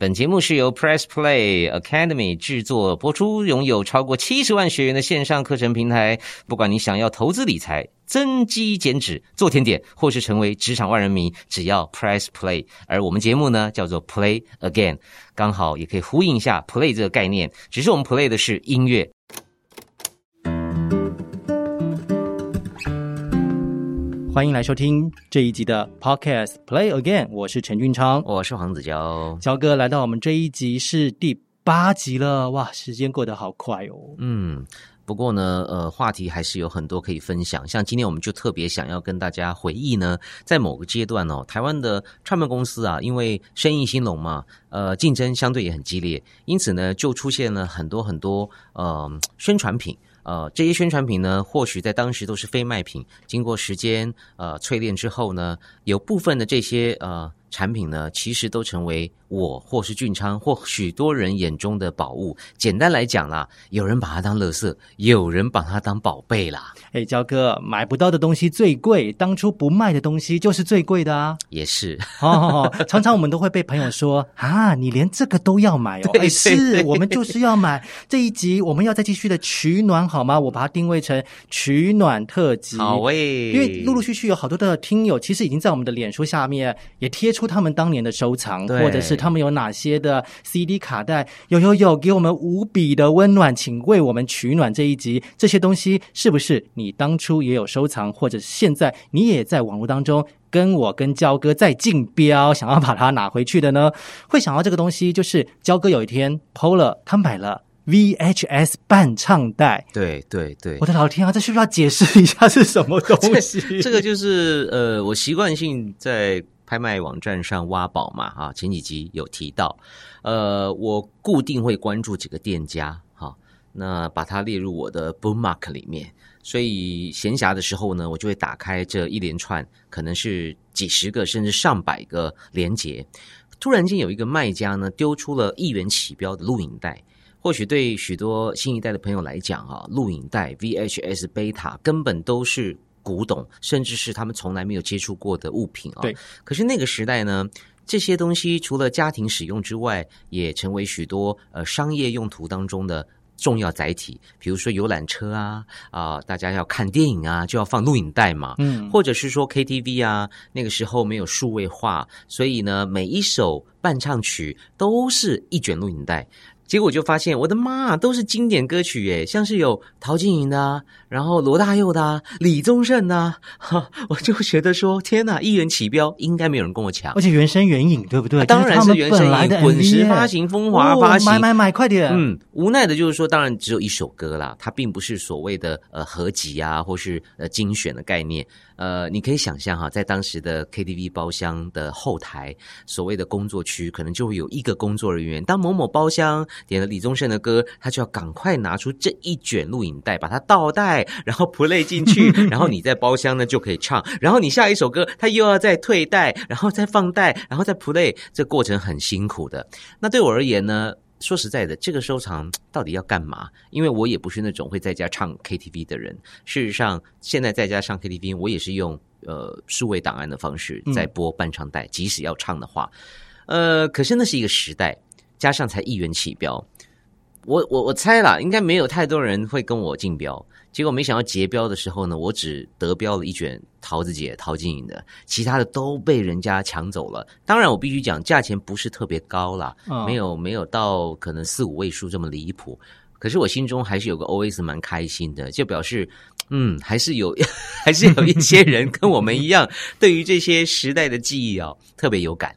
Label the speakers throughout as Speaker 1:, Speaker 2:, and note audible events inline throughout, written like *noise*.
Speaker 1: 本节目是由 Press Play Academy 制作播出，拥有超过七十万学员的线上课程平台。不管你想要投资理财、增肌减脂、做甜点，或是成为职场万人迷，只要 Press Play。而我们节目呢，叫做 Play Again，刚好也可以呼应一下 Play 这个概念。只是我们 Play 的是音乐。
Speaker 2: 欢迎来收听这一集的 Podcast Play Again，我是陈俊昌，
Speaker 1: 我是黄子佼。
Speaker 2: 焦哥来到我们这一集是第八集了，哇，时间过得好快哦。
Speaker 1: 嗯，不过呢，呃，话题还是有很多可以分享。像今天我们就特别想要跟大家回忆呢，在某个阶段哦，台湾的创办公司啊，因为生意兴隆嘛，呃，竞争相对也很激烈，因此呢，就出现了很多很多呃宣传品。呃，这些宣传品呢，或许在当时都是非卖品，经过时间呃淬炼之后呢，有部分的这些呃。产品呢，其实都成为我或是俊昌或许多人眼中的宝物。简单来讲啦，有人把它当乐色，有人把它当宝贝啦。
Speaker 2: 哎，焦哥，买不到的东西最贵，当初不卖的东西就是最贵的啊。
Speaker 1: 也是，
Speaker 2: 哦，常常我们都会被朋友说啊，你连这个都要买哦。*laughs*
Speaker 1: 对，
Speaker 2: 是我们就是要买。这一集我们要再继续的取暖好吗？我把它定位成取暖特辑。
Speaker 1: 好
Speaker 2: 诶，因为陆陆续续有好多的听友，其实已经在我们的脸书下面也贴出他们当年的收藏，或者是他们有哪些的 CD 卡带，有有有，给我们无比的温暖，请为我们取暖这一集。这些东西是不是你当初也有收藏，或者现在你也在网络当中跟我跟焦哥在竞标，想要把它拿回去的呢？会想到这个东西，就是焦哥有一天剖了，他买了 VHS 伴唱带。
Speaker 1: 对对对，
Speaker 2: 我的老天啊，这需不需要解释一下是什么东西？
Speaker 1: 这个就是呃，我习惯性在。拍卖网站上挖宝嘛，哈，前几集有提到，呃，我固定会关注几个店家，哈，那把它列入我的 bookmark 里面，所以闲暇的时候呢，我就会打开这一连串，可能是几十个甚至上百个连接，突然间有一个卖家呢丢出了一元起标的录影带，或许对许多新一代的朋友来讲，啊，录影带 VHS、贝塔根本都是。古董，甚至是他们从来没有接触过的物品啊。
Speaker 2: 对，
Speaker 1: 可是那个时代呢，这些东西除了家庭使用之外，也成为许多呃商业用途当中的重要载体。比如说游览车啊，啊，大家要看电影啊，就要放录影带嘛。嗯，或者是说 KTV 啊，那个时候没有数位化，所以呢，每一首伴唱曲都是一卷录影带。结果就发现，我的妈，都是经典歌曲耶，像是有陶晶莹的，然后罗大佑的，李宗盛的，哈，*laughs* 我就觉得说，天哪，一元起标，应该没有人跟我抢，
Speaker 2: 而且原声原影，对不对？
Speaker 1: 当然是原声原影，滚石发行，风华发行，
Speaker 2: 买买买，快点！
Speaker 1: 嗯，无奈的就是说，当然只有一首歌啦，它并不是所谓的呃合集啊，或是呃精选的概念。呃，你可以想象哈，在当时的 KTV 包厢的后台，所谓的工作区，可能就会有一个工作人员，当某某包厢。点了李宗盛的歌，他就要赶快拿出这一卷录影带，把它倒带，然后 play 进去，*laughs* 然后你在包厢呢就可以唱。然后你下一首歌，他又要再退带，然后再放带，然后再 play，这过程很辛苦的。那对我而言呢，说实在的，这个收藏到底要干嘛？因为我也不是那种会在家唱 KTV 的人。事实上，现在在家唱 KTV，我也是用呃数位档案的方式在播伴唱带，即使要唱的话，呃，可是那是一个时代。加上才一元起标，我我我猜啦，应该没有太多人会跟我竞标。结果没想到结标的时候呢，我只得标了一卷桃子姐陶晶莹的，其他的都被人家抢走了。当然，我必须讲价钱不是特别高啦，没有没有到可能四五位数这么离谱。可是我心中还是有个 O S 蛮开心的，就表示嗯，还是有 *laughs* 还是有一些人跟我们一样，对于这些时代的记忆啊，特别有感。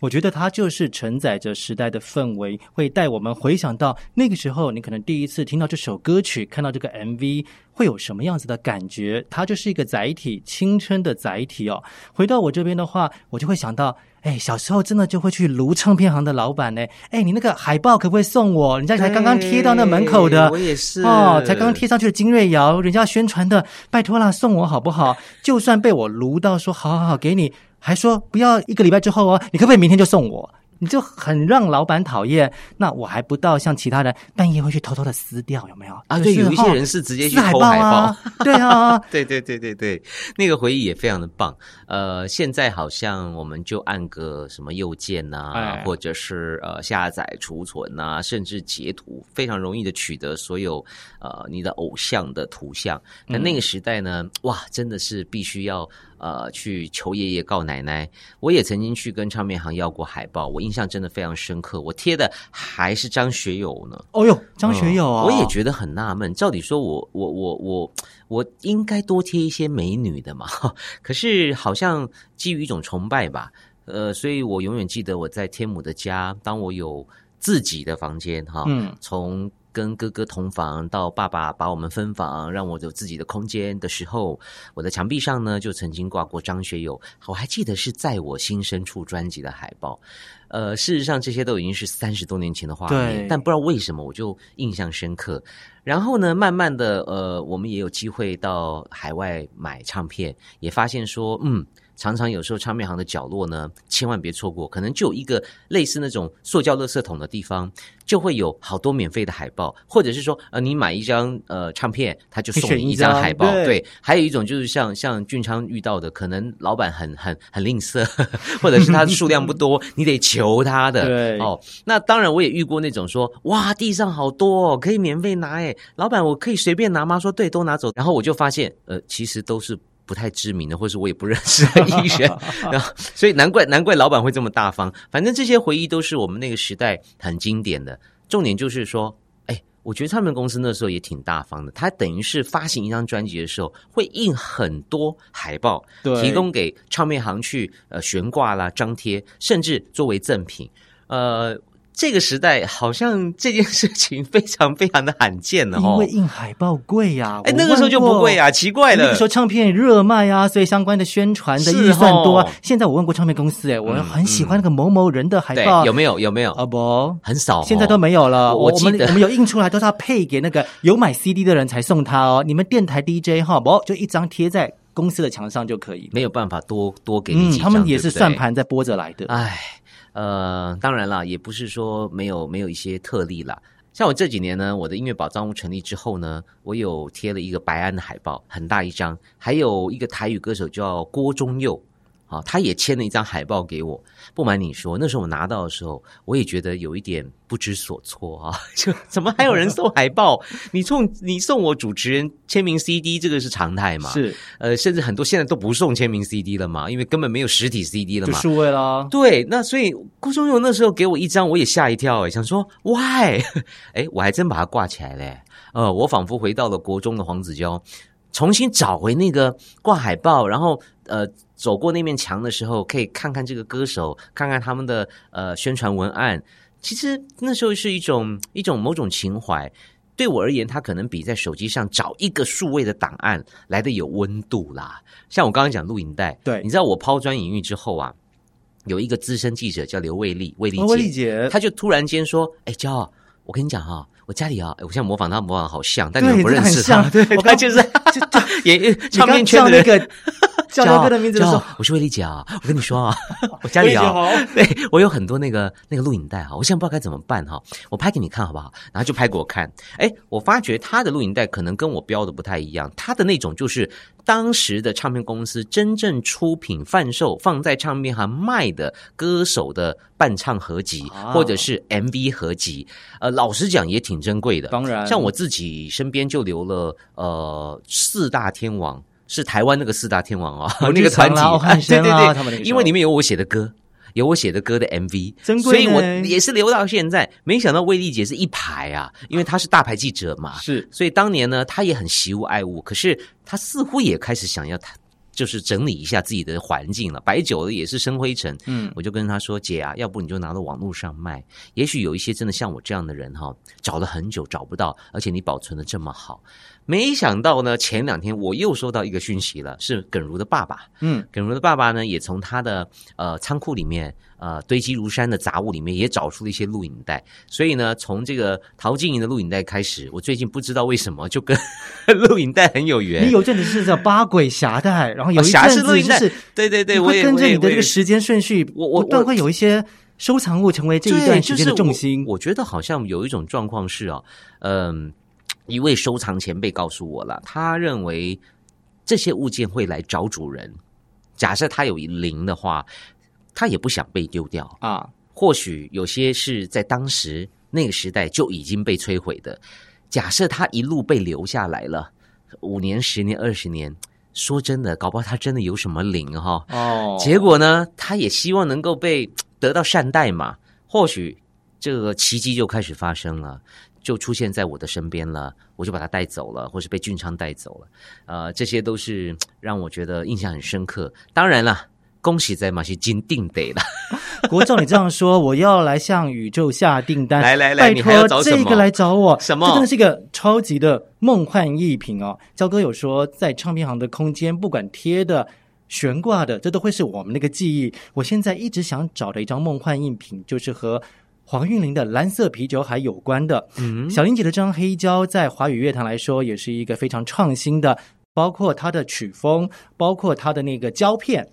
Speaker 2: 我觉得它就是承载着时代的氛围，会带我们回想到那个时候，你可能第一次听到这首歌曲，看到这个 MV，会有什么样子的感觉？它就是一个载体，青春的载体哦。回到我这边的话，我就会想到，哎，小时候真的就会去卢唱片行的老板呢，哎，你那个海报可不可以送我？人家才刚刚贴到那门口的，
Speaker 1: 我也是
Speaker 2: 哦，才刚刚贴上去的金瑞瑶，人家宣传的，拜托啦，送我好不好？就算被我卢到说，好好好，给你。还说不要一个礼拜之后哦，你可不可以明天就送我？你就很让老板讨厌。那我还不到像其他人半夜会去偷偷的撕掉，有没有
Speaker 1: 啊？对，有一些人是直接去偷
Speaker 2: 海
Speaker 1: 报，*laughs*
Speaker 2: 对啊，
Speaker 1: 对对对对对，那个回忆也非常的棒。呃，现在好像我们就按个什么右键呐，或者是呃下载、储存呐，甚至截图，非常容易的取得所有呃你的偶像的图像。那那个时代呢，哇，真的是必须要。呃，去求爷爷告奶奶。我也曾经去跟唱片行要过海报，我印象真的非常深刻。我贴的还是张学友呢。
Speaker 2: 哦呦，张学友啊！
Speaker 1: 我也觉得很纳闷。照理说，我我我我我应该多贴一些美女的嘛。*laughs* 可是好像基于一种崇拜吧，呃，所以我永远记得我在天母的家，当我有自己的房间哈，嗯，从。跟哥哥同房，到爸爸把我们分房，让我有自己的空间的时候，我的墙壁上呢就曾经挂过张学友，我还记得是在我心深处专辑的海报。呃，事实上这些都已经是三十多年前的画面，但不知道为什么我就印象深刻。然后呢，慢慢的，呃，我们也有机会到海外买唱片，也发现说，嗯。常常有时候唱片行的角落呢，千万别错过，可能就有一个类似那种塑胶垃圾桶的地方，就会有好多免费的海报，或者是说，呃，你买一张呃唱片，他就送你一张海报。对，还有一种就是像像俊昌遇到的，可能老板很很很吝啬，*laughs* 或者是他的数量不多，*laughs* 你得求他的。
Speaker 2: 对，
Speaker 1: 哦，那当然我也遇过那种说，哇，地上好多，哦，可以免费拿，哎，老板我可以随便拿吗？说对，都拿走。然后我就发现，呃，其实都是。不太知名的，*laughs* 或是我也不认识的艺人，*laughs* 然后所以难怪难怪老板会这么大方。反正这些回忆都是我们那个时代很经典的。重点就是说，哎，我觉得唱片公司那时候也挺大方的，他等于是发行一张专辑的时候会印很多海报，提供给唱片行去呃悬挂啦、张贴，甚至作为赠品，呃。这个时代好像这件事情非常非常的罕见呢，
Speaker 2: 因为印海报贵呀。
Speaker 1: 哎，那个时候就不贵啊，奇怪了。
Speaker 2: 那个时候唱片热卖啊，所以相关的宣传的预算多。现在我问过唱片公司，哎，我很喜欢那个某某人的海报，
Speaker 1: 有没有？有没有？
Speaker 2: 啊不，
Speaker 1: 很少，
Speaker 2: 现在都没有了。
Speaker 1: 我
Speaker 2: 们我们有印出来，都是要配给那个有买 CD 的人才送他哦。你们电台 DJ 哈，不就一张贴在公司的墙上就可以，
Speaker 1: 没有办法多多给你几
Speaker 2: 张。他们也是算盘在拨着来的，
Speaker 1: 哎。呃，当然了，也不是说没有没有一些特例了。像我这几年呢，我的音乐宝藏屋成立之后呢，我有贴了一个白安的海报，很大一张，还有一个台语歌手叫郭忠佑。啊，他也签了一张海报给我。不瞒你说，那时候我拿到的时候，我也觉得有一点不知所措啊。*laughs* 就怎么还有人送海报？你送你送我主持人签名 CD，这个是常态嘛？
Speaker 2: 是。
Speaker 1: 呃，甚至很多现在都不送签名 CD 了嘛，因为根本没有实体 CD 了嘛。
Speaker 2: 数位啦。
Speaker 1: 对，那所以顾中勇那时候给我一张，我也吓一跳，哎，想说 Why？*laughs* 哎，我还真把它挂起来嘞。呃，我仿佛回到了国中的黄子佼，重新找回那个挂海报，然后呃。走过那面墙的时候，可以看看这个歌手，看看他们的呃宣传文案。其实那时候是一种一种某种情怀。对我而言，它可能比在手机上找一个数位的档案来的有温度啦。像我刚刚讲录影带，
Speaker 2: 对，
Speaker 1: 你知道我抛砖引玉之后啊，有一个资深记者叫刘卫丽，卫丽
Speaker 2: 姐，
Speaker 1: 他就突然间说：“哎，骄傲，我跟你讲哈。”我家里啊，我现在模仿他，模仿好像，但你们不认识他。
Speaker 2: 对，
Speaker 1: 他就是也 *laughs* 唱片圈的
Speaker 2: 那个叫哥哥的名字的时候，
Speaker 1: 我是魏丽姐啊。我跟你说啊，*laughs* 我家里啊，*laughs* 对我有很多那个那个录影带哈，我现在不知道该怎么办哈。我拍给你看好不好？然后就拍给我看。哎，我发觉他的录影带可能跟我标的不太一样，他的那种就是当时的唱片公司真正出品贩售放在唱片行卖的歌手的伴唱合集，或者是 MV 合集。呃，老实讲也。挺珍贵的，
Speaker 2: 当然，
Speaker 1: 像我自己身边就留了呃四大天王，是台湾那个四大天王哦，*laughs* 那个团体，对对对，他们，因为里面有我写的歌，有我写的歌的 MV，
Speaker 2: 珍，
Speaker 1: 所以我也是留到现在。没想到魏丽姐是一排啊，因为她是大牌记者嘛，
Speaker 2: 是，
Speaker 1: 所以当年呢，她也很习物爱物，可是她似乎也开始想要她。就是整理一下自己的环境了，摆久了也是生灰尘。嗯，我就跟她说：“姐啊，要不你就拿到网络上卖。也许有一些真的像我这样的人哈，找了很久找不到，而且你保存的这么好。没想到呢，前两天我又收到一个讯息了，是耿如的爸爸。嗯，耿如的爸爸呢，也从他的呃仓库里面。”呃，堆积如山的杂物里面也找出了一些录影带，所以呢，从这个陶晶莹的录影带开始，我最近不知道为什么就跟 *laughs* 录影带很有缘。
Speaker 2: 你有阵子是叫八鬼侠带，然后有一阵子是，
Speaker 1: 对对对，
Speaker 2: 会跟着你的这个时间顺序，我我都会有一些收藏物成为这一段时间的重心。
Speaker 1: 我觉得好像有一种状况是哦，嗯，一位收藏前辈告诉我了，他认为这些物件会来找主人。假设他有灵的话，他也不想被丢掉啊。或许有些是在当时那个时代就已经被摧毁的。假设他一路被留下来了，五年、十年、二十年，说真的，搞不好他真的有什么灵哈。哦。结果呢，他也希望能够被 *tsk* 得到善待嘛。或许这个奇迹就开始发生了，就出现在我的身边了，我就把他带走了，或是被俊昌带走了。呃，这些都是让我觉得印象很深刻。当然了。恭喜在马戏金定得了，*laughs*
Speaker 2: 国照你这样说，我要来向宇宙下订单。
Speaker 1: 来来来，
Speaker 2: 拜托这个来找我，
Speaker 1: 什么？
Speaker 2: 这真的是一个超级的梦幻逸品哦。焦哥有说，在唱片行的空间，不管贴的、悬挂的，这都会是我们那个记忆。我现在一直想找的一张梦幻印品，就是和黄韵玲的蓝色啤酒海有关的。嗯，小林姐的这张黑胶，在华语乐坛来说，也是一个非常创新的，包括它的曲风，包括它的那个胶片。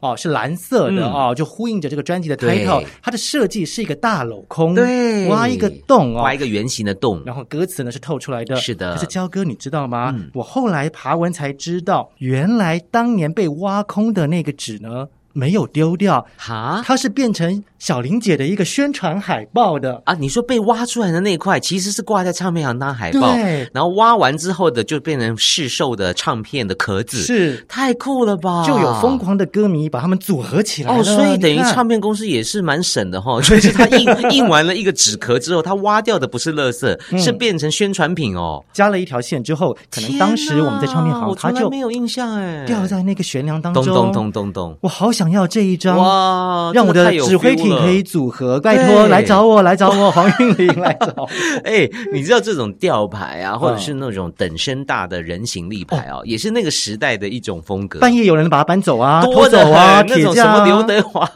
Speaker 2: 哦，是蓝色的哦，就呼应着这个专辑的 title。它的设计是一个大镂空，
Speaker 1: 对，
Speaker 2: 挖一个洞哦，
Speaker 1: 挖一个圆形的洞，
Speaker 2: 然后歌词呢是透出来的。
Speaker 1: 是的，
Speaker 2: 可是焦哥，你知道吗？我后来爬文才知道，原来当年被挖空的那个纸呢。没有丢掉哈，它是变成小玲姐的一个宣传海报的。
Speaker 1: 啊！你说被挖出来的那块其实是挂在唱片行当海报，
Speaker 2: 对，
Speaker 1: 然后挖完之后的就变成市售的唱片的壳子，
Speaker 2: 是。
Speaker 1: 太酷了吧？
Speaker 2: 就有疯狂的歌迷把它们组合起来哦，
Speaker 1: 所以等于唱片公司也是蛮省的哈，*laughs* 就是他印印完了一个纸壳之后，他挖掉的不是垃圾，是变成宣传品哦，
Speaker 2: 加了一条线之后，可能当时我们在唱片行，他就
Speaker 1: 没有印象哎，
Speaker 2: 掉在那个悬梁当中，
Speaker 1: 咚咚咚咚咚，
Speaker 2: 我好想。想要这一张哇，让我的指挥艇可以组合，拜托来找我，来找我，*laughs* 黄韵玲来找。*laughs*
Speaker 1: 哎，你知道这种吊牌啊，或者是那种等身大的人形立牌啊，也是那个时代的一种风格。
Speaker 2: 半夜有人把它搬走啊，拖走 *laughs* 啊，
Speaker 1: 那种什么刘德华，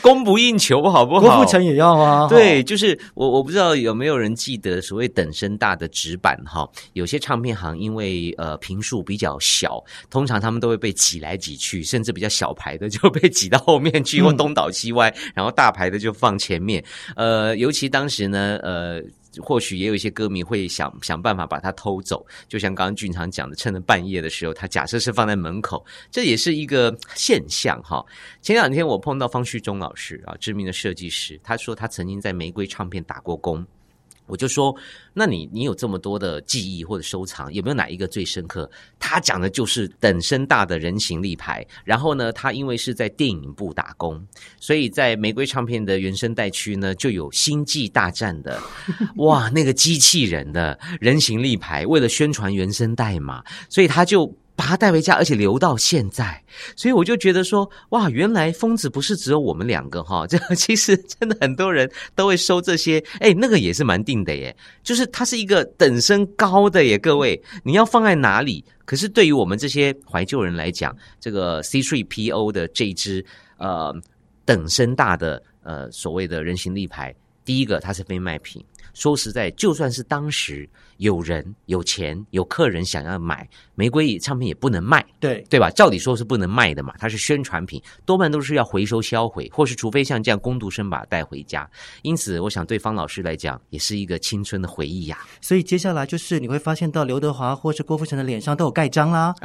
Speaker 1: 供不应求，好不好？
Speaker 2: 郭富城也要啊。
Speaker 1: 对，就是我，我不知道有没有人记得所谓等身大的纸板哈？有些唱片行因为呃平数比较小，通常他们都会被挤来挤去，甚至比较小牌的就被。*laughs* 挤到后面去，或东倒西歪，然后大牌的就放前面。呃，尤其当时呢，呃，或许也有一些歌迷会想想办法把它偷走。就像刚刚俊常讲的，趁着半夜的时候，他假设是放在门口，这也是一个现象哈。前两天我碰到方旭中老师啊，知名的设计师，他说他曾经在玫瑰唱片打过工。我就说，那你你有这么多的记忆或者收藏，有没有哪一个最深刻？他讲的就是等身大的人形立牌。然后呢，他因为是在电影部打工，所以在玫瑰唱片的原声带区呢，就有《星际大战 *laughs*》的哇，那个机器人的人形立牌，为了宣传原声带嘛，所以他就。把它带回家，而且留到现在，所以我就觉得说，哇，原来疯子不是只有我们两个哈，这 *laughs* 其实真的很多人都会收这些，哎，那个也是蛮定的耶，就是它是一个等身高的耶，各位，你要放在哪里？可是对于我们这些怀旧人来讲，这个 ctree po 的这支呃等身大的呃所谓的人形立牌，第一个它是非卖品。说实在，就算是当时有人有钱有客人想要买玫瑰唱片，也不能卖，
Speaker 2: 对
Speaker 1: 对吧？照理说是不能卖的嘛，它是宣传品，多半都是要回收销毁，或是除非像这样工读生把它带回家。因此，我想对方老师来讲，也是一个青春的回忆呀。
Speaker 2: 所以接下来就是你会发现到刘德华或是郭富城的脸上都有盖章啦。*laughs*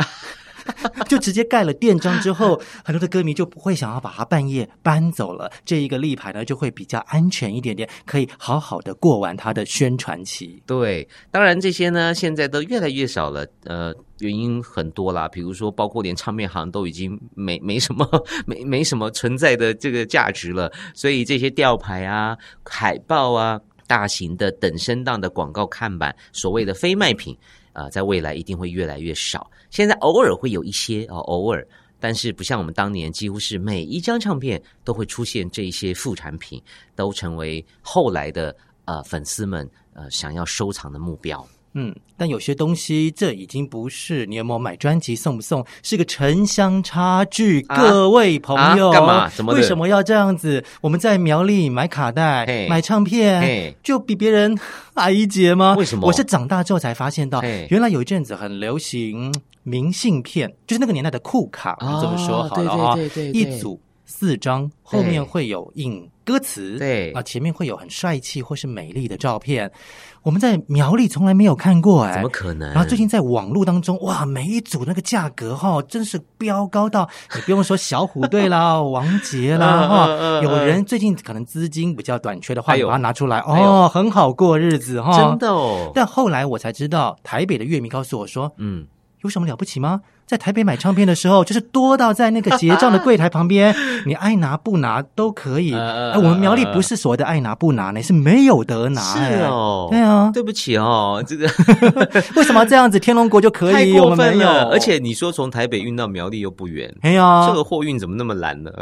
Speaker 2: *laughs* 就直接盖了店章之后，*laughs* 很多的歌迷就不会想要把它半夜搬走了。这一个立牌呢，就会比较安全一点点，可以好好的过完它的宣传期。
Speaker 1: 对，当然这些呢，现在都越来越少了。呃，原因很多啦，比如说，包括连唱片行都已经没没什么 *laughs* 没没什么存在的这个价值了。所以这些吊牌啊、海报啊、大型的等身档的广告看板，所谓的非卖品。啊，在未来一定会越来越少。现在偶尔会有一些啊，偶尔，但是不像我们当年，几乎是每一张唱片都会出现这一些副产品，都成为后来的呃粉丝们呃想要收藏的目标。
Speaker 2: 嗯，但有些东西，这已经不是你有没有买专辑送不送，是个城乡差距。各位朋友，
Speaker 1: 干嘛？怎么？
Speaker 2: 为什么要这样子？我们在苗栗买卡带、买唱片，就比别人矮一截吗？
Speaker 1: 为什么？
Speaker 2: 我是长大之后才发现到，原来有一阵子很流行明信片，就是那个年代的酷卡，这么说好了啊，一组。四张，后面会有印歌词，
Speaker 1: 对
Speaker 2: 啊，前面会有很帅气或是美丽的照片。我们在苗栗从来没有看过，哎，
Speaker 1: 怎么可能？
Speaker 2: 然后最近在网络当中，哇，每一组那个价格哈，真是飙高到 *laughs* 你不用说小虎队啦、王杰啦 *laughs* 哈，有人最近可能资金比较短缺的话，把它拿出来哦，很好过日子哈，
Speaker 1: 真的哦。
Speaker 2: 但后来我才知道，台北的乐迷告诉我说，嗯。有什么了不起吗？在台北买唱片的时候，就是多到在那个结账的柜台旁边，你爱拿不拿都可以。哎，我们苗栗不是所谓的爱拿不拿呢，是没有得拿。
Speaker 1: 是哦，
Speaker 2: 对啊，
Speaker 1: 对不起哦，这个 *laughs* *laughs*
Speaker 2: 为什么这样子？天龙国就可以，我们没有。
Speaker 1: 而且你说从台北运到苗栗又不远，
Speaker 2: 哎呀，
Speaker 1: 这个货运怎么那么难呢？*laughs*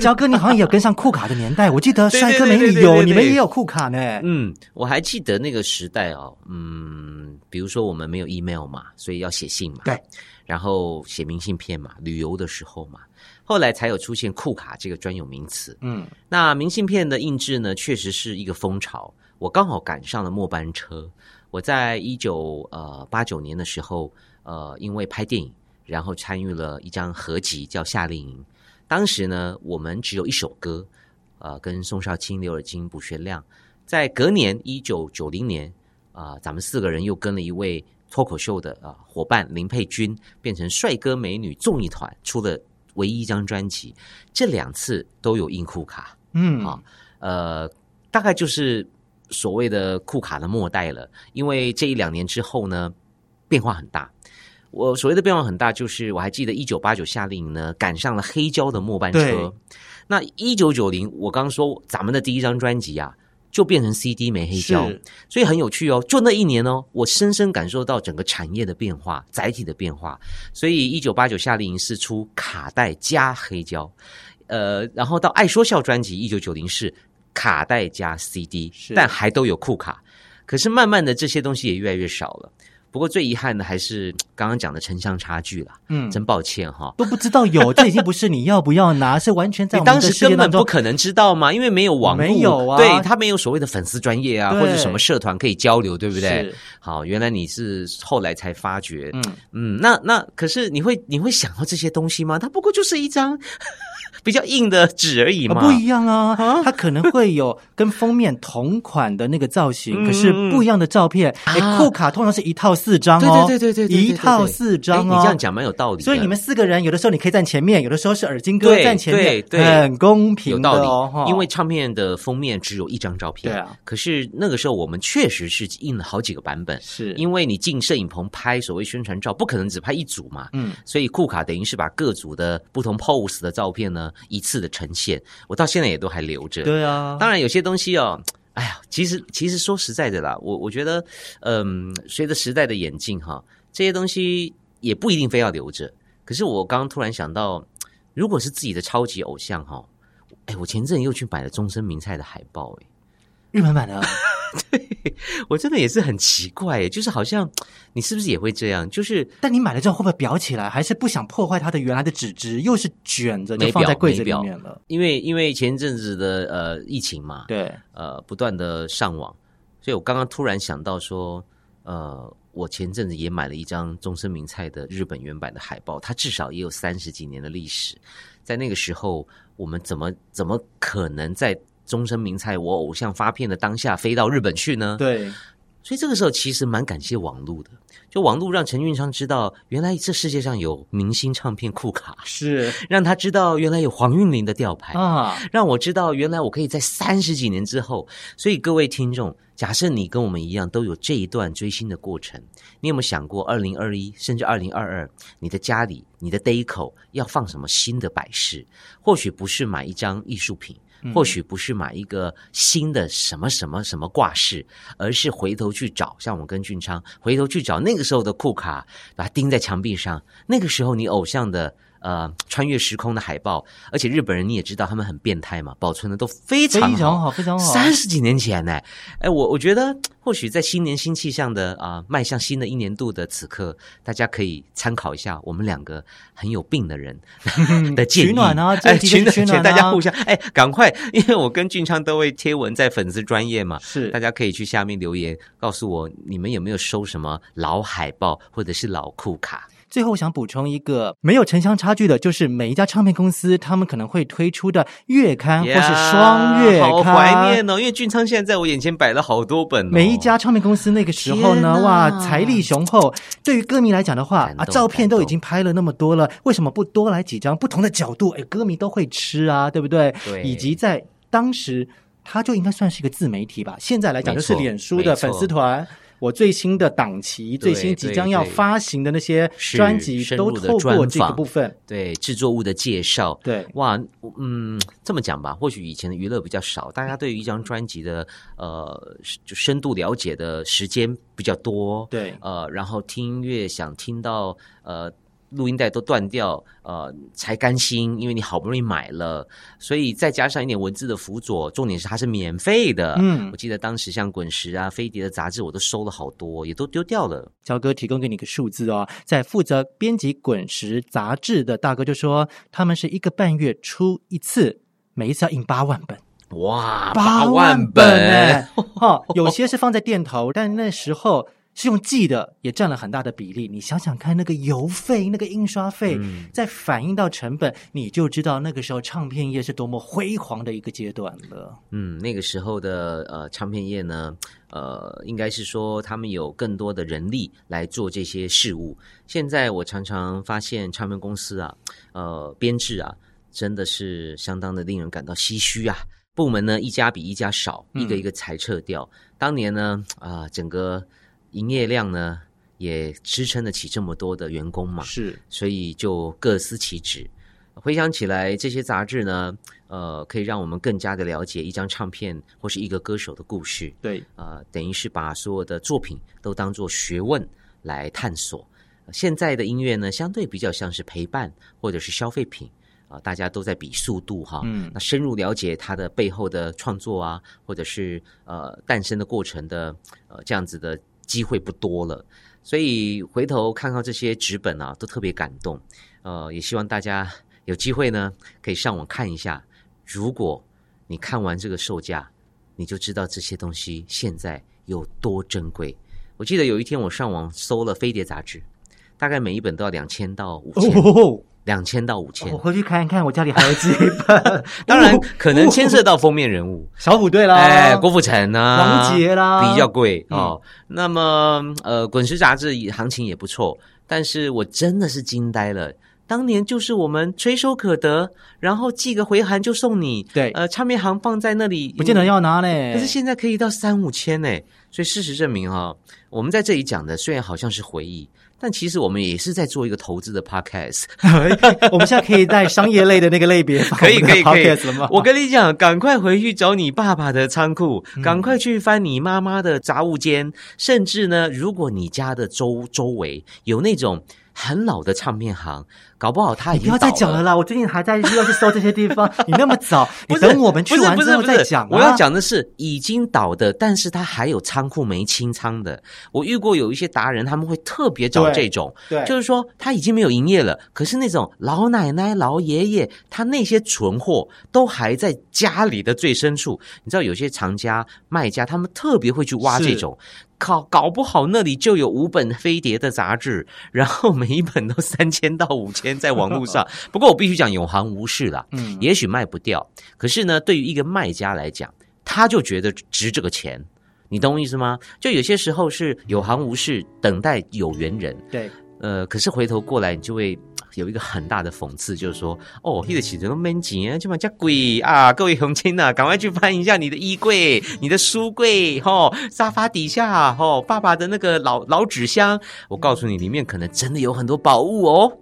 Speaker 2: 焦哥，你好像也有跟上酷卡的年代，我记得帅哥美女有，你们也有酷卡呢。
Speaker 1: 嗯，我还记得那个时代哦，嗯，比如说我们没有 email 嘛，所以要写信嘛，
Speaker 2: 对，
Speaker 1: 然后写明信片嘛，旅游的时候嘛，后来才有出现库卡这个专有名词。嗯，那明信片的印制呢，确实是一个风潮，我刚好赶上了末班车。我在一九呃八九年的时候，呃，因为拍电影，然后参与了一张合集，叫《夏令营》。当时呢，我们只有一首歌，呃，跟宋少卿、刘尔金、卜学亮，在隔年一九九零年，啊，咱们四个人又跟了一位脱口秀的啊伙伴林佩君，变成帅哥美女综艺团，出了唯一一张专辑。这两次都有印库卡，嗯，啊，呃，大概就是所谓的库卡的末代了。因为这一两年之后呢，变化很大。我所谓的变化很大，就是我还记得一九八九夏令营呢，赶上了黑胶的末班车。那一九九零，我刚刚说咱们的第一张专辑啊，就变成 CD 没黑胶，所以很有趣哦。就那一年哦，我深深感受到整个产业的变化、载体的变化。所以一九八九夏令营是出卡带加黑胶，呃，然后到爱说笑专辑一九九零是卡带加 CD，但还都有酷卡。可是慢慢的这些东西也越来越少了。不过最遗憾的还是 *tsk* 刚刚讲的城乡差距了，嗯，真抱歉哈，
Speaker 2: 都不知道有，*laughs* 这已经不是你要不要拿，是完全在
Speaker 1: 当时根本不可能知道嘛，因为没有网络，
Speaker 2: 没有啊，
Speaker 1: 对他没有所谓的粉丝专业啊，或者什么社团可以交流，对不对？好，原来你是后来才发觉，嗯。嗯，那那可是你会你会想到这些东西吗？它不过就是一张。*laughs* 比较硬的纸而已嘛，
Speaker 2: 不一样啊，它可能会有跟封面同款的那个造型，*laughs* 可是不一样的照片。哎，酷卡通常是一套四张
Speaker 1: 哦，对对对对对，
Speaker 2: 一套四张
Speaker 1: 哦。你这样讲蛮有道理。
Speaker 2: 所以你们四个人，有的时候你可以站前面，有的时候是耳金哥站前面，很公平，
Speaker 1: 有道理。因为唱片的封面只有一张照片，
Speaker 2: 对啊。
Speaker 1: 可是那个时候我们确实是印了好几个版本，
Speaker 2: 是
Speaker 1: 因为你进摄影棚拍所谓宣传照，不可能只拍一组嘛，嗯。所以酷卡等于是把各组的不同 pose 的照片呢，一次的呈。现我到现在也都还留着。
Speaker 2: 对啊，
Speaker 1: 当然有些东西哦，哎呀，其实其实说实在的啦，我我觉得，嗯，随着时代的演进哈，这些东西也不一定非要留着。可是我刚刚突然想到，如果是自己的超级偶像哈，哎，我前阵又去买了终身名菜的海报，哎，
Speaker 2: 日本版的。*laughs*
Speaker 1: 对，我真的也是很奇怪，就是好像你是不是也会这样？就是，
Speaker 2: 但你买了之后会不会裱起来？还是不想破坏它的原来的纸质？又是卷着就放在柜子里面了？
Speaker 1: 因为因为前一阵子的呃疫情嘛，
Speaker 2: 对，
Speaker 1: 呃不断的上网，所以我刚刚突然想到说，呃，我前阵子也买了一张中森名菜的日本原版的海报，它至少也有三十几年的历史。在那个时候，我们怎么怎么可能在？终身名菜，我偶像发片的当下飞到日本去呢？
Speaker 2: 对，
Speaker 1: 所以这个时候其实蛮感谢网络的，就网络让陈俊昌知道，原来这世界上有明星唱片库卡，
Speaker 2: 是 *laughs*
Speaker 1: 让他知道原来有黄韵玲的吊牌啊，*laughs* 让我知道原来我可以在三十几年之后。所以各位听众，假设你跟我们一样都有这一段追星的过程，你有没有想过，二零二一甚至二零二二，你的家里、你的 day 口要放什么新的摆饰？或许不是买一张艺术品。或许不是买一个新的什么什么什么挂饰，而是回头去找，像我跟俊昌回头去找那个时候的库卡，把它钉在墙壁上。那个时候你偶像的。呃，穿越时空的海报，而且日本人你也知道，他们很变态嘛，保存的都非常
Speaker 2: 非常好，非常好。
Speaker 1: 三十几年前呢，哎，我我觉得或许在新年新气象的啊，迈向新的一年度的此刻，大家可以参考一下我们两个很有病的人 *laughs* 的建议。取
Speaker 2: 暖啊，
Speaker 1: 哎，
Speaker 2: 取暖，取暖，
Speaker 1: 大家互相哎，赶快，因为我跟俊昌都会贴文在粉丝专业嘛，
Speaker 2: 是，
Speaker 1: 大家可以去下面留言，告诉我你们有没有收什么老海报或者是老酷卡。
Speaker 2: 最后我想补充一个没有城乡差距的，就是每一家唱片公司他们可能会推出的月刊或是双月刊，
Speaker 1: 好怀念哦！因为俊昌现在在我眼前摆了好多本，
Speaker 2: 每一家唱片公司那个时候呢，哇，财力雄厚。对于歌迷来讲的话啊，照片都已经拍了那么多了，为什么不多来几张不同的角度？哎，歌迷都会吃啊，对不对？
Speaker 1: 对，
Speaker 2: 以及在当时。它就应该算是一个自媒体吧。现在来讲，就是脸书的粉丝团，我最新的档期、最新即将要发行的那些专辑，都透过这个部分，
Speaker 1: 对制作物的介绍。
Speaker 2: 对，
Speaker 1: 哇，嗯，这么讲吧，或许以前的娱乐比较少，大家对于一张专辑的呃，就深度了解的时间比较多。
Speaker 2: 对，
Speaker 1: 呃，然后听音乐想听到呃。录音带都断掉，呃，才甘心，因为你好不容易买了，所以再加上一点文字的辅佐，重点是它是免费的。嗯，我记得当时像滚石啊、飞碟的杂志，我都收了好多，也都丢掉了。
Speaker 2: 焦哥提供给你个数字哦，在负责编辑滚石杂志的大哥就说，他们是一个半月出一次，每一次要印八万本。
Speaker 1: 哇，八万本！
Speaker 2: 哈，有些是放在店头，但那时候。是用寄的，也占了很大的比例。你想想看，那个邮费、那个印刷费，再反映到成本，你就知道那个时候唱片业是多么辉煌的一个阶段了。
Speaker 1: 嗯，那个时候的呃唱片业呢，呃，应该是说他们有更多的人力来做这些事务。现在我常常发现唱片公司啊，呃，编制啊，真的是相当的令人感到唏嘘啊。部门呢，一家比一家少，一个一个裁撤掉。当年呢，啊，整个。营业量呢，也支撑得起这么多的员工嘛？
Speaker 2: 是，
Speaker 1: 所以就各司其职。回想起来，这些杂志呢，呃，可以让我们更加的了解一张唱片或是一个歌手的故事。
Speaker 2: 对，
Speaker 1: 呃，等于是把所有的作品都当做学问来探索。现在的音乐呢，相对比较像是陪伴或者是消费品啊，大家都在比速度哈。嗯，那深入了解它的背后的创作啊，或者是呃诞生的过程的呃这样子的。机会不多了，所以回头看到这些纸本啊，都特别感动。呃，也希望大家有机会呢，可以上网看一下。如果你看完这个售价，你就知道这些东西现在有多珍贵。我记得有一天我上网搜了飞碟杂志，大概每一本都要两千到五千。两千到五千，
Speaker 2: 我回去看一看，我家里还有几本。*laughs*
Speaker 1: 当然，*laughs* 可能牵涉到封面人物，*laughs*
Speaker 2: 小虎队啦，
Speaker 1: 哎，郭富城啊，
Speaker 2: 王杰啦，
Speaker 1: 比较贵哦。那么，呃，滚石杂志行情也不错，但是我真的是惊呆了。当年就是我们垂手可得，然后寄个回函就送你。
Speaker 2: 对，
Speaker 1: 呃，唱片行放在那里，
Speaker 2: 不见得要拿嘞。
Speaker 1: 可是现在可以到三五千呢，所以事实证明哈，我们在这里讲的虽然好像是回忆。但其实我们也是在做一个投资的 podcast，*laughs*
Speaker 2: 我们现在可以在商业类的那个类别
Speaker 1: 可以可以可以。我跟你讲，赶快回去找你爸爸的仓库，赶快去翻你妈妈的杂物间，甚至呢，如果你家的周周围有那种。很老的唱片行，搞不好他已经
Speaker 2: 不要再讲了啦！我最近还在又去搜这些地方。*laughs* 你那么早，你等我们去完之后再讲。
Speaker 1: 我要讲的是已经倒的，但是他还有仓库没清仓的。我遇过有一些达人，他们会特别找这种，
Speaker 2: 对，
Speaker 1: 就是说他已经没有营业了，可是那种老奶奶、老爷爷，他那些存货都还在家里的最深处。你知道，有些藏家、卖家，他们特别会去挖这种。靠，搞不好那里就有五本飞碟的杂志，然后每一本都三千到五千，在网络上。不过我必须讲有行无市啦，嗯，也许卖不掉，可是呢，对于一个卖家来讲，他就觉得值这个钱，你懂我意思吗？就有些时候是有行无市，等待有缘人。
Speaker 2: 对，
Speaker 1: 呃，可是回头过来，你就会。有一个很大的讽刺，就是说，哦，一个起这个门钱，就把家贵啊！各位红亲呐，赶快去翻一下你的衣柜、你的书柜、吼沙发底下、吼爸爸的那个老老纸箱，我告诉你，里面可能真的有很多宝物哦。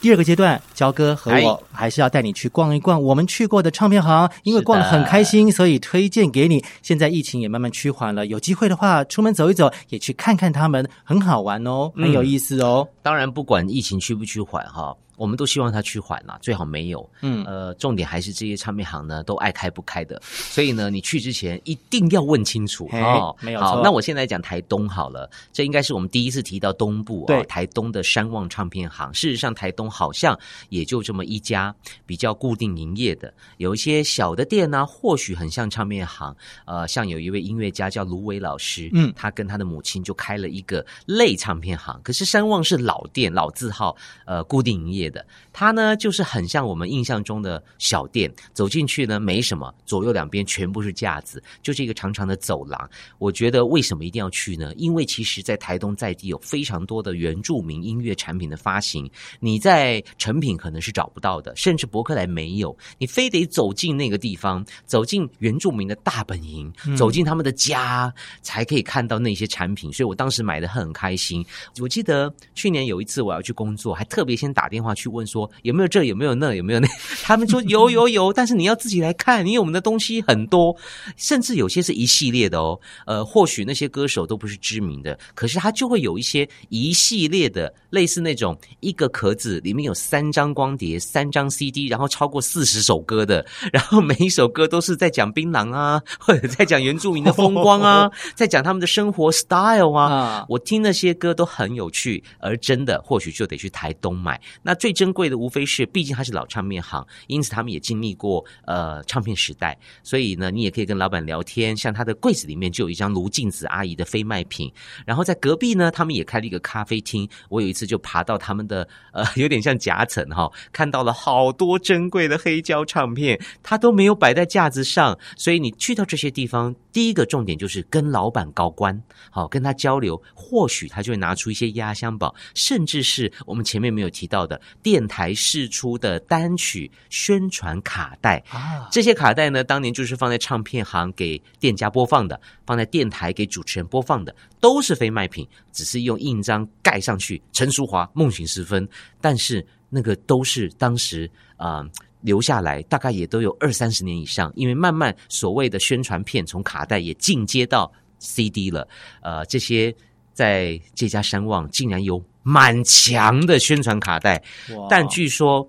Speaker 2: 第二个阶段，焦哥和我还是要带你去逛一逛我们去过的唱片行，因为逛的很开心，所以推荐给你。现在疫情也慢慢趋缓了，有机会的话出门走一走，也去看看他们，很好玩哦，很有意思哦。
Speaker 1: 当然，不管疫情趋不趋缓哈。我们都希望它趋缓啦，最好没有。嗯，呃，重点还是这些唱片行呢都爱开不开的，所以呢，你去之前一定要问清楚
Speaker 2: 哦。没有错。
Speaker 1: 那我现在讲台东好了，这应该是我们第一次提到东部啊，台东的山望唱片行。事实上，台东好像也就这么一家比较固定营业的，有一些小的店呢，或许很像唱片行。呃，像有一位音乐家叫卢伟老师，嗯，他跟他的母亲就开了一个类唱片行。可是山旺是老店、老字号，呃，固定营业的。它呢，就是很像我们印象中的小店，走进去呢没什么，左右两边全部是架子，就是一个长长的走廊。我觉得为什么一定要去呢？因为其实，在台东在地有非常多的原住民音乐产品的发行，你在成品可能是找不到的，甚至博客来没有，你非得走进那个地方，走进原住民的大本营，走进他们的家，才可以看到那些产品。所以我当时买的很开心。我记得去年有一次我要去工作，还特别先打电话去问说有没有这有没有那有没有那，*laughs* 他们说有有有，但是你要自己来看，因为我们的东西很多，甚至有些是一系列的哦。呃，或许那些歌手都不是知名的，可是他就会有一些一系列的，类似那种一个壳子里面有三张光碟、三张 CD，然后超过四十首歌的，*laughs* 然后每一首歌都是在讲槟榔啊，*laughs* 或者在讲原住民的风光啊，在讲他们的生活 style 啊。我听那些歌都很有趣，而真的或许就得去台东买。那最最珍贵的无非是，毕竟它是老唱片行，因此他们也经历过呃唱片时代，所以呢，你也可以跟老板聊天，像他的柜子里面就有一张卢静子阿姨的非卖品，然后在隔壁呢，他们也开了一个咖啡厅。我有一次就爬到他们的呃，有点像夹层哈，看到了好多珍贵的黑胶唱片，他都没有摆在架子上。所以你去到这些地方，第一个重点就是跟老板高官好跟他交流，或许他就会拿出一些压箱宝，甚至是我们前面没有提到的电台试出的单曲宣传卡带啊。这些卡带呢，当年就是放在唱片行给店家播放的，放在电台给主持人播放的，都是非卖品，只是用印章盖上去。陈淑华梦醒时分，但是那个都是当时啊。留下来大概也都有二三十年以上，因为慢慢所谓的宣传片从卡带也进阶到 CD 了。呃，这些在这家山望竟然有满墙的宣传卡带，但据说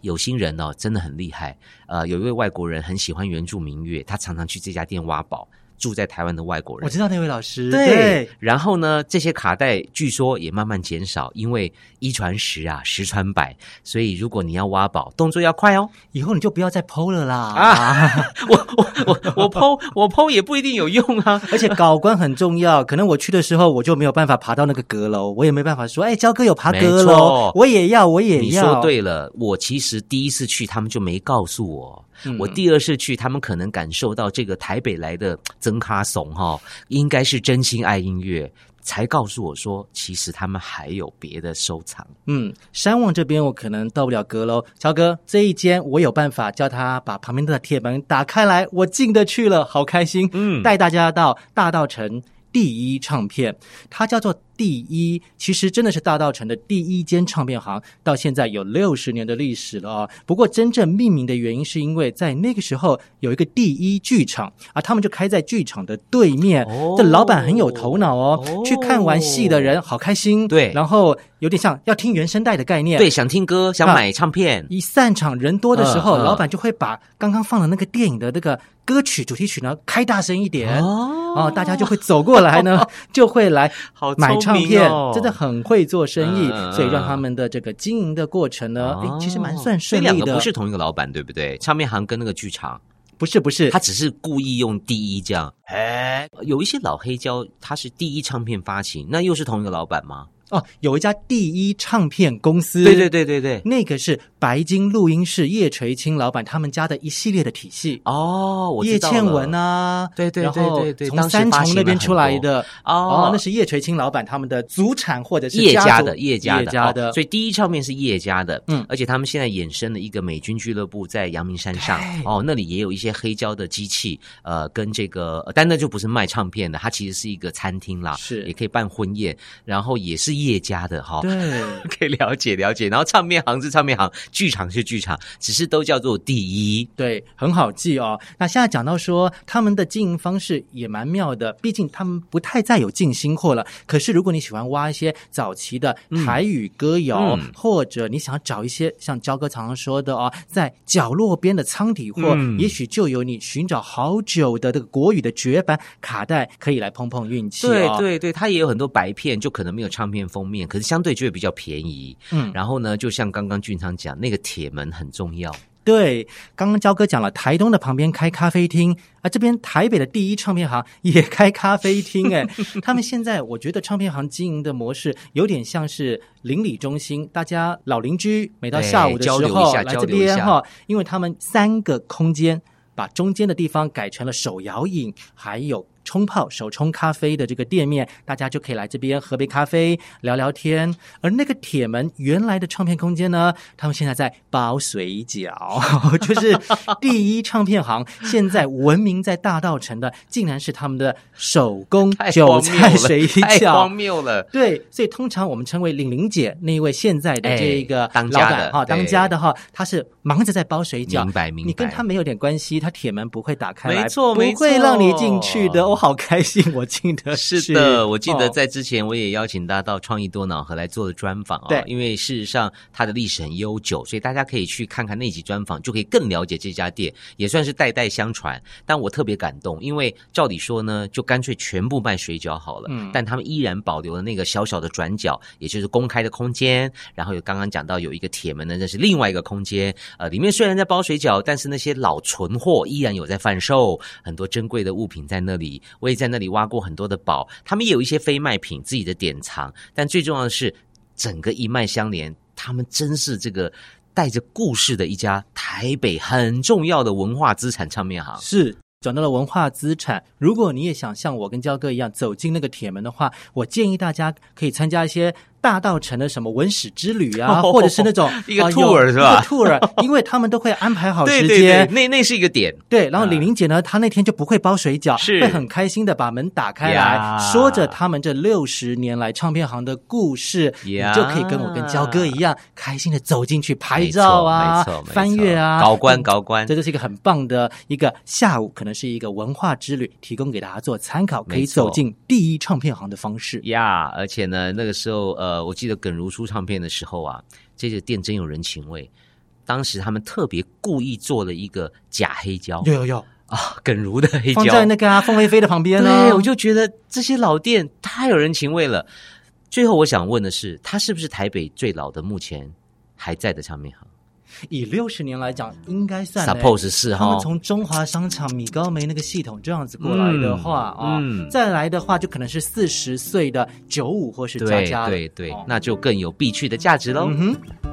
Speaker 1: 有心人哦真的很厉害。呃，有一位外国人很喜欢原住民乐，他常常去这家店挖宝。住在台湾的外国人，
Speaker 2: 我知道那位老师。
Speaker 1: 对，然后呢，这些卡带据说也慢慢减少，因为一传十啊，十传百，所以如果你要挖宝，动作要快哦。
Speaker 2: 以后你就不要再剖了啦！啊，*laughs*
Speaker 1: 我我我我剖我剖也不一定有用啊，*laughs*
Speaker 2: 而且搞官很重要。可能我去的时候，我就没有办法爬到那个阁楼，我也没办法说，哎，焦哥有爬阁楼，我也要，我也要。
Speaker 1: 你说对了，我其实第一次去，他们就没告诉我。我第二次去，他们可能感受到这个台北来的 *tsk* 曾卡怂哈，应该是真心爱音乐，才告诉我说，其实他们还有别的收藏。
Speaker 2: 嗯，山望这边我可能到不了阁楼，乔哥这一间我有办法叫他把旁边的铁门打开来，我进得去了，好开心。嗯，带大家到大道城第一唱片，它叫做。第一，其实真的是大道城的第一间唱片行，到现在有六十年的历史了啊。不过，真正命名的原因是因为在那个时候有一个第一剧场啊，他们就开在剧场的对面。这老板很有头脑哦，去看完戏的人好开心。
Speaker 1: 对，
Speaker 2: 然后有点像要听原声带的概念。
Speaker 1: 对，想听歌，想买唱片。
Speaker 2: 一散场人多的时候，老板就会把刚刚放的那个电影的那个歌曲主题曲呢开大声一点哦，大家就会走过来呢，*laughs* 就会来买唱。唱片真的很会做生意，所以让他们的这个经营的过程呢，哎，其实蛮算顺利的。
Speaker 1: 两个不是同一个老板，对不对？唱片行跟那个剧场
Speaker 2: 不是不是，
Speaker 1: 他只是故意用第一这样。哎，有一些老黑胶，它是第一唱片发行，那又是同一个老板吗？
Speaker 2: 哦，有一家第一唱片公司，
Speaker 1: 对对对对对，
Speaker 2: 那个是白金录音室叶垂青老板他们家的一系列的体系。
Speaker 1: 哦，
Speaker 2: 叶倩文啊，
Speaker 1: 对对对对，
Speaker 2: 从三重那边出来的。哦，那是叶垂青老板他们的祖产或者是叶
Speaker 1: 家的叶
Speaker 2: 家
Speaker 1: 的，所以第一唱片是叶家的，嗯，而且他们现在衍生了一个美军俱乐部在阳明山上，哦，那里也有一些黑胶的机器，呃，跟这个，但那就不是卖唱片的，它其实是一个餐厅啦，
Speaker 2: 是。
Speaker 1: 也可以办婚宴，然后也是。叶家的哈，
Speaker 2: 对，*laughs*
Speaker 1: 可以了解了解。然后唱片行是唱片行，剧场是剧场，只是都叫做第一，
Speaker 2: 对，很好记哦。那现在讲到说，他们的经营方式也蛮妙的，毕竟他们不太再有进新货了。可是如果你喜欢挖一些早期的台语歌谣，或者你想找一些像焦哥常常说的哦，在角落边的仓底货，也许就有你寻找好久的这个国语的绝版卡带，可以来碰碰运气。
Speaker 1: 对对对，它也有很多白片，就可能没有唱片。封面，可是相对就会比较便宜。
Speaker 2: 嗯
Speaker 1: 然后呢，就像刚刚俊昌讲，那个铁门很重要。
Speaker 2: 对，刚刚焦哥讲了，台东的旁边开咖啡厅啊，这边台北的第一唱片行 *laughs* 也开咖啡厅，哎，*laughs* 他们现在我觉得唱片行经营的模式有点像是邻里中心，大家老邻居每到下午的时候来这边哈，因为他们三个空间把中间的地方改成了手摇饮，还有。冲泡手冲咖啡的这个店面，大家就可以来这边喝杯咖啡、聊聊天。而那个铁门原来的唱片空间呢，他们现在在包水饺，*laughs* 就是第一唱片行现在闻名在大道城的，竟然是他们的手工韭菜水饺
Speaker 1: 太荒。谬了。
Speaker 2: 对，所以通常我们称为玲玲姐那一位现在的这一个
Speaker 1: 哎当
Speaker 2: 老
Speaker 1: 家的
Speaker 2: 板哈，
Speaker 1: 对
Speaker 2: 当家的哈，他是忙着在包水饺，
Speaker 1: 明白明白
Speaker 2: 你跟他没有点关系，他铁门不会打开来，
Speaker 1: 没错
Speaker 2: 不会让你进去的。我好开心，我记得 *laughs*
Speaker 1: 是的，我记得
Speaker 2: 哦
Speaker 1: 在之前我也邀请大家到创意多脑河来做的专访啊、
Speaker 2: 对
Speaker 1: 因为事实上它的历史很悠久，所以大家可以去看看那集专访，就可以更了解这家店，也算是代代相传。但我特别感动，因为照理说呢，就干脆全部卖水饺好了，
Speaker 2: 嗯
Speaker 1: 但他们依然保留了那个小小的转角，也就是公开的空间。然后有刚刚讲到有一个铁门呢，那是另外一个空间，呃，里面虽然在包水饺，但是那些老存货依然有在贩售，很多珍贵的物品在那里。我也在那里挖过很多的宝，他们也有一些非卖品自己的典藏，但最重要的是整个一脉相连，他们真是这个带着故事的一家台北很重要的文化资产唱片行。
Speaker 2: 是讲到了文化资产，如果你也想像我跟焦哥一样走进那个铁门的话，我建议大家可以参加一些大道城的什么文史之旅啊，
Speaker 1: 哦
Speaker 2: 或者是那种
Speaker 1: 一个 tour 是吧？
Speaker 2: 一个 tour，*laughs* 因为他们都会安排好时
Speaker 1: 对对对
Speaker 2: 间，。
Speaker 1: 那那是一个点。
Speaker 2: 对，然后
Speaker 1: 李
Speaker 2: 玲玲姐呢，她那天就不会包水饺，
Speaker 1: 是。
Speaker 2: 会很开心的把门打开来，说着他们这六十年来唱片行的故事，你就可以跟我跟焦哥一样，开心的走进去拍照啊翻阅啊，
Speaker 1: 高官
Speaker 2: 嗯
Speaker 1: 高官。
Speaker 2: 这就是一个很棒的一个下午，可能是一个文化之旅，提供给大家做参考，可以走进第一唱片行的方式。
Speaker 1: 呀而且呢，那个时候，呃，我记得耿如出唱片的时候啊，这个店真有人情味。当时他们特别故意做了一个假黑胶。
Speaker 2: 有有。有，
Speaker 1: 啊，耿如的黑胶，
Speaker 2: 放在那个啊凤飞飞的旁边呢
Speaker 1: 对，，我就觉得这些老店太有人情味了。最后，我想问的是，他是不是台北最老的目前还在的唱片行
Speaker 2: 以六十年来讲，应该算欸
Speaker 1: ？Suppose 是哈
Speaker 2: 他们，从中华商场米高梅那个系统这样子过来的话啊、
Speaker 1: 嗯嗯
Speaker 2: 再来的话就可能是四十岁的九五或是佳
Speaker 1: 对
Speaker 2: 佳了
Speaker 1: 对对
Speaker 2: 哦，
Speaker 1: 那就更有必去的价值喽。
Speaker 2: 嗯哼。